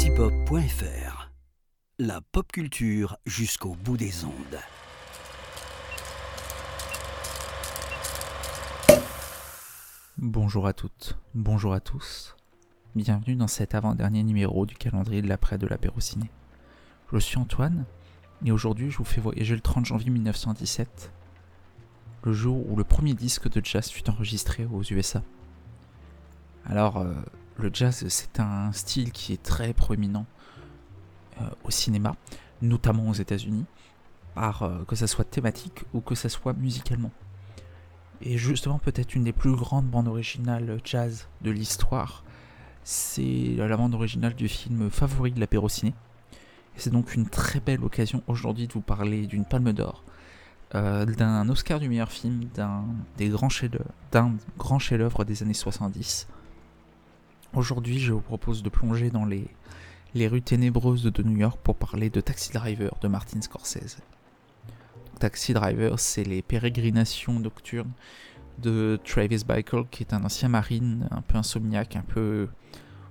antipop.fr. La pop culture jusqu'au bout des ondes. Bonjour à toutes, bonjour à tous. Bienvenue dans cet avant-dernier numéro du calendrier de l'après de l'apéro ciné. Je suis Antoine et aujourd'hui je vous fais voyager le 30 janvier 1917, le jour où le premier disque de jazz fut enregistré aux USA. Alors, euh, le jazz, c'est un style qui est très proéminent euh, au cinéma, notamment aux États-Unis, euh, que ça soit thématique ou que ça soit musicalement. Et justement, peut-être une des plus grandes bandes originales jazz de l'histoire, c'est la bande originale du film favori de l'apéro ciné. C'est donc une très belle occasion aujourd'hui de vous parler d'une Palme d'Or, euh, d'un Oscar du meilleur film, d'un grand chef-d'œuvre des années 70. Aujourd'hui, je vous propose de plonger dans les, les rues ténébreuses de New York pour parler de Taxi Driver de Martin Scorsese. Taxi Driver, c'est les pérégrinations nocturnes de Travis Bickle, qui est un ancien marine, un peu insomniaque, un peu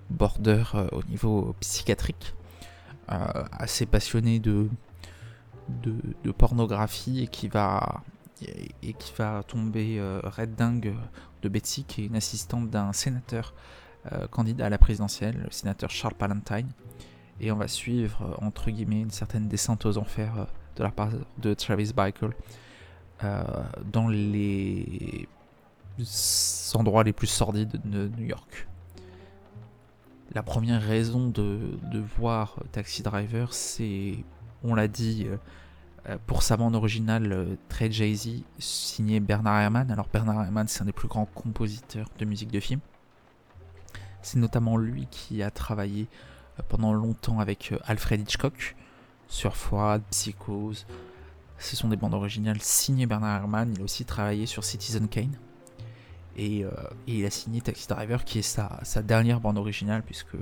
border euh, au niveau psychiatrique, euh, assez passionné de, de, pornographie et qui va et, qui va tomber euh, red dingue de Betsy, qui est une assistante d'un sénateur candidat à la présidentielle, le sénateur Charles Palantine. Et on va suivre, euh, entre guillemets, une certaine descente aux enfers euh, de la part de Travis Bickle dans les endroits les plus sordides de New York. La première raison de, voir Taxi Driver, c'est, on l'a dit, pour sa bande originale très Jay-Z, signé Bernard Herrmann. Alors Bernard Herrmann, c'est un des plus grands compositeurs de musique de film. C'est notamment lui qui a travaillé euh, pendant longtemps avec euh, Alfred Hitchcock sur Froid, Psychose. Ce sont des bandes originales signées Bernard Herrmann. Il a aussi travaillé sur Citizen Kane. Et, euh, il a signé Taxi Driver, qui est sa, dernière bande originale, puisque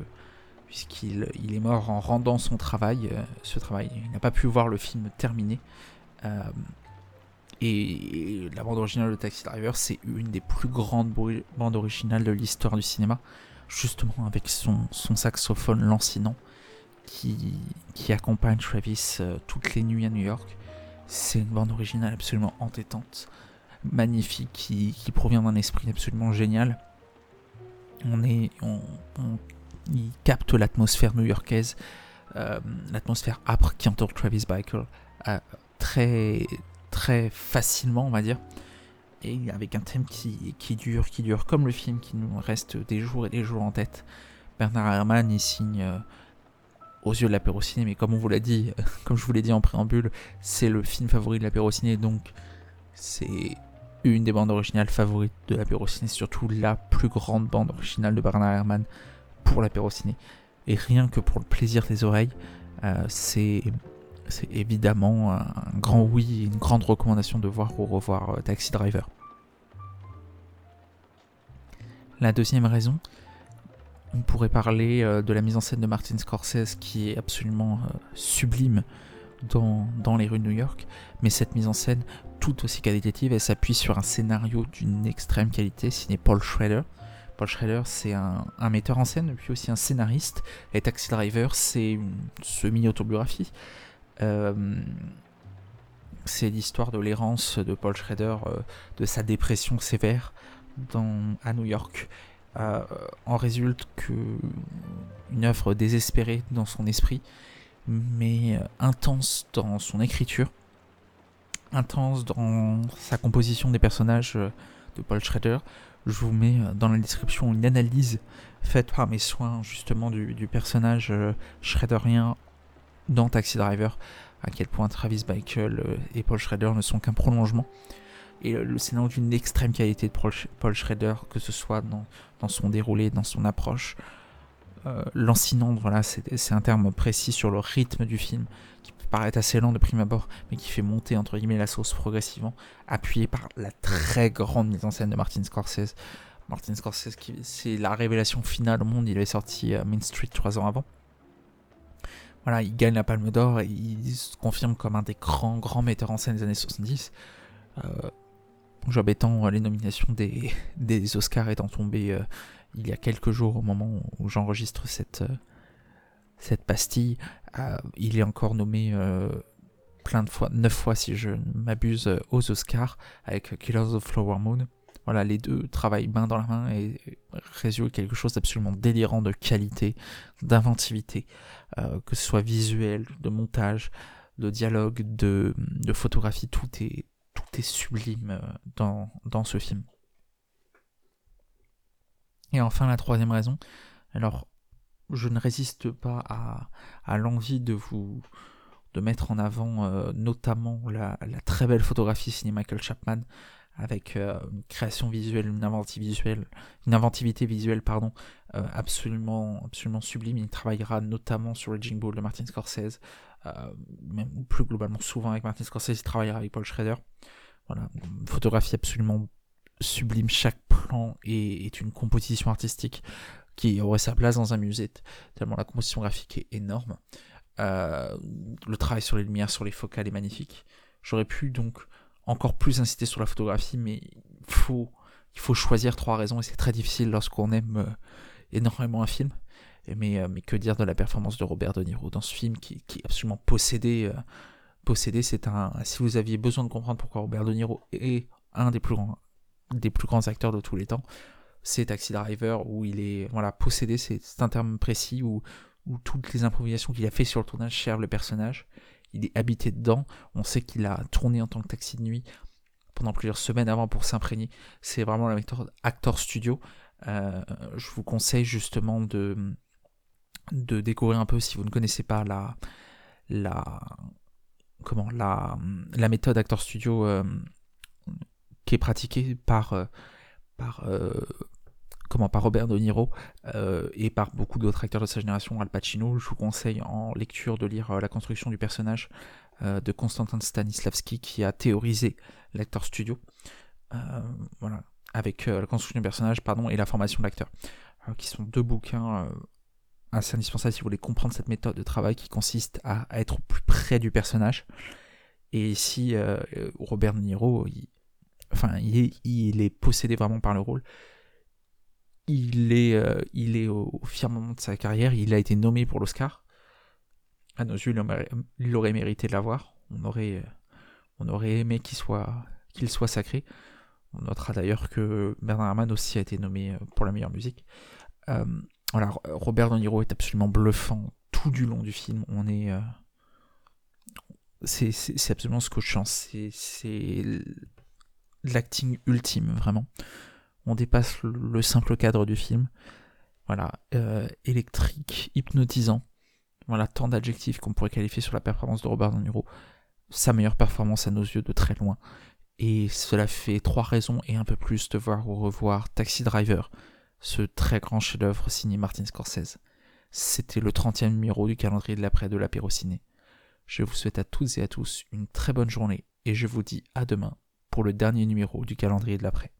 puisqu'il il est mort en rendant son travail. ce travail, il n'a pas pu voir le film terminé. et, la bande originale de Taxi Driver, c'est une des plus grandes bandes originales de l'histoire du cinéma justement avec son, saxophone lancinant qui, qui accompagne Travis euh, toutes les nuits à New York. C'est une bande originale absolument entêtante, magnifique, qui, provient d'un esprit absolument génial. On est, on, il capte l'atmosphère new-yorkaise, euh, l'atmosphère âpre qui entoure Travis Bickle euh, très facilement, on va dire et avec un thème qui, dure, qui dure comme le film, qui nous reste des jours et des jours en tête. Bernard Herrmann y signe euh, aux yeux de l'apéro ciné, mais comme on vous l'a dit, comme je vous l'ai dit en préambule, c'est le film favori de l'apéro ciné, donc c'est une des bandes originales favorites de l'apéro ciné, surtout la plus grande bande originale de Bernard Herrmann pour l'apéro ciné. Et rien que pour le plaisir des oreilles, euh, c'est c'est évidemment un grand oui, une grande recommandation de voir ou revoir euh, Taxi Driver. La deuxième raison, on pourrait parler euh, de la mise en scène de Martin Scorsese qui est absolument euh, sublime dans, dans, les rues de New York, mais cette mise en scène tout aussi qualitative, elle s'appuie sur un scénario d'une extrême qualité signé Paul Schrader. Paul Schrader, c'est un, metteur en scène, puis aussi un scénariste, et Taxi Driver, c'est une semi-autobiographie. Euh, c'est l'histoire de l'errance de Paul Schrader, euh, de sa dépression sévère à New York. Euh, en résulte que une œuvre désespérée dans son esprit, mais intense dans son écriture, intense dans sa composition des personnages de Paul Schrader. Je vous mets dans la description une analyse faite par mes soins justement du, du personnage schraderien dans Taxi Driver, à quel point Travis Bickle euh, et Paul Schrader ne sont qu'un prolongement. Et le scénario d'une extrême qualité de Paul Schrader, que ce soit dans, son déroulé, dans son approche. Euh, Lancinant, voilà, c'est un terme précis sur le rythme du film, qui peut paraître assez lent de prime abord, mais qui fait monter entre guillemets la sauce progressivement, appuyé par la très grande mise en scène de Martin Scorsese. Martin Scorsese, c'est la révélation finale au monde, il est sorti à Main Street trois ans avant. Voilà, il gagne la Palme d'Or et il se confirme comme un des grands, grands metteurs en scène des années 70. Euh, job euh, les nominations des, des Oscars étant tombées euh, il y a quelques jours au moment où j'enregistre cette, cette pastille. il est encore nommé plein de fois, neuf fois si je ne m'abuse, aux Oscars avec Killers of Flower Moon. Voilà, les deux travaillent main dans la main et résultent quelque chose d'absolument délirant de qualité, d'inventivité, que ce soit visuel, de montage, de dialogue, de, photographie, tout est, tout est sublime dans, dans ce film. Et enfin, la troisième raison, alors je ne résiste pas à, l'envie de vous de mettre en avant euh, notamment la, très belle photographie signée Michael Chapman avec euh, une création visuelle, une inventivité visuelle, une inventivité visuelle pardon, euh, absolument, absolument sublime. Il travaillera notamment sur le Jingle de Martin Scorsese, même plus globalement souvent avec Martin Scorsese, il travaillera avec Paul Schrader. Voilà, une photographie absolument sublime. Chaque plan est, une composition artistique qui aurait sa place dans un musée, tellement la composition graphique est énorme. Euh, le travail sur les lumières, sur les focales est magnifique. J'aurais pu donc encore plus insister sur la photographie, mais il faut, il faut choisir trois raisons et c'est très difficile lorsqu'on aime euh, énormément un film. Mais, euh, mais, que dire de la performance de Robert De Niro dans ce film qui, qui est absolument possédé. possédé, c'est un. Si vous aviez besoin de comprendre pourquoi Robert De Niro est un des plus grands des plus grands acteurs de tous les temps, c'est Taxi Driver, où il est voilà, possédé, c'est un terme précis, où, où toutes les improvisations qu'il a fait sur le tournage servent le personnage. Il est habité dedans. On sait qu'il a tourné en tant que taxi de nuit pendant plusieurs semaines avant pour s'imprégner. C'est vraiment le acteur studio. Euh, je vous conseille justement de, de découvrir un peu si vous ne connaissez pas la, la, comment, la, la méthode acteur studio. Euh, qui est pratiqué par, euh, par, euh, par Robert De Niro euh, et par beaucoup d'autres acteurs de sa génération, Al Pacino. Je vous conseille en lecture de lire La construction du personnage de Konstantin Stanislavski qui a théorisé l'acteur studio. avec la construction du personnage et la formation de l'acteur, qui sont deux bouquins assez indispensables si vous voulez comprendre cette méthode de travail qui consiste à, être au plus près du personnage. Et ici, Robert De Niro, enfin, il est, possédé vraiment par le rôle. Il est, euh, il est au, firmament de sa carrière. Il a été nommé pour l'Oscar. À nos yeux, il aurait, mérité de l'avoir. On aurait, euh, on aurait aimé qu'il soit, soit sacré. On notera d'ailleurs que Bernard Herrmann aussi a été nommé euh, pour la meilleure musique. voilà, Robert De Niro est absolument bluffant tout du long du film. On est, c'est absolument chante. C'est l'acting ultime, vraiment. On dépasse le simple cadre du film. Voilà, euh, électrique, hypnotisant. Voilà, tant d'adjectifs qu'on pourrait qualifier sur la performance de Robert De Niro. Sa meilleure performance à nos yeux de très loin. Et cela fait trois raisons et un peu plus de voir ou revoir Taxi Driver, ce très grand chef-d'œuvre signé Martin Scorsese. C'était le 30e numéro du calendrier de l'après de l'apéro ciné. Je vous souhaite à toutes et à tous une très bonne journée et je vous dis à demain pour le dernier numéro du calendrier de l'après.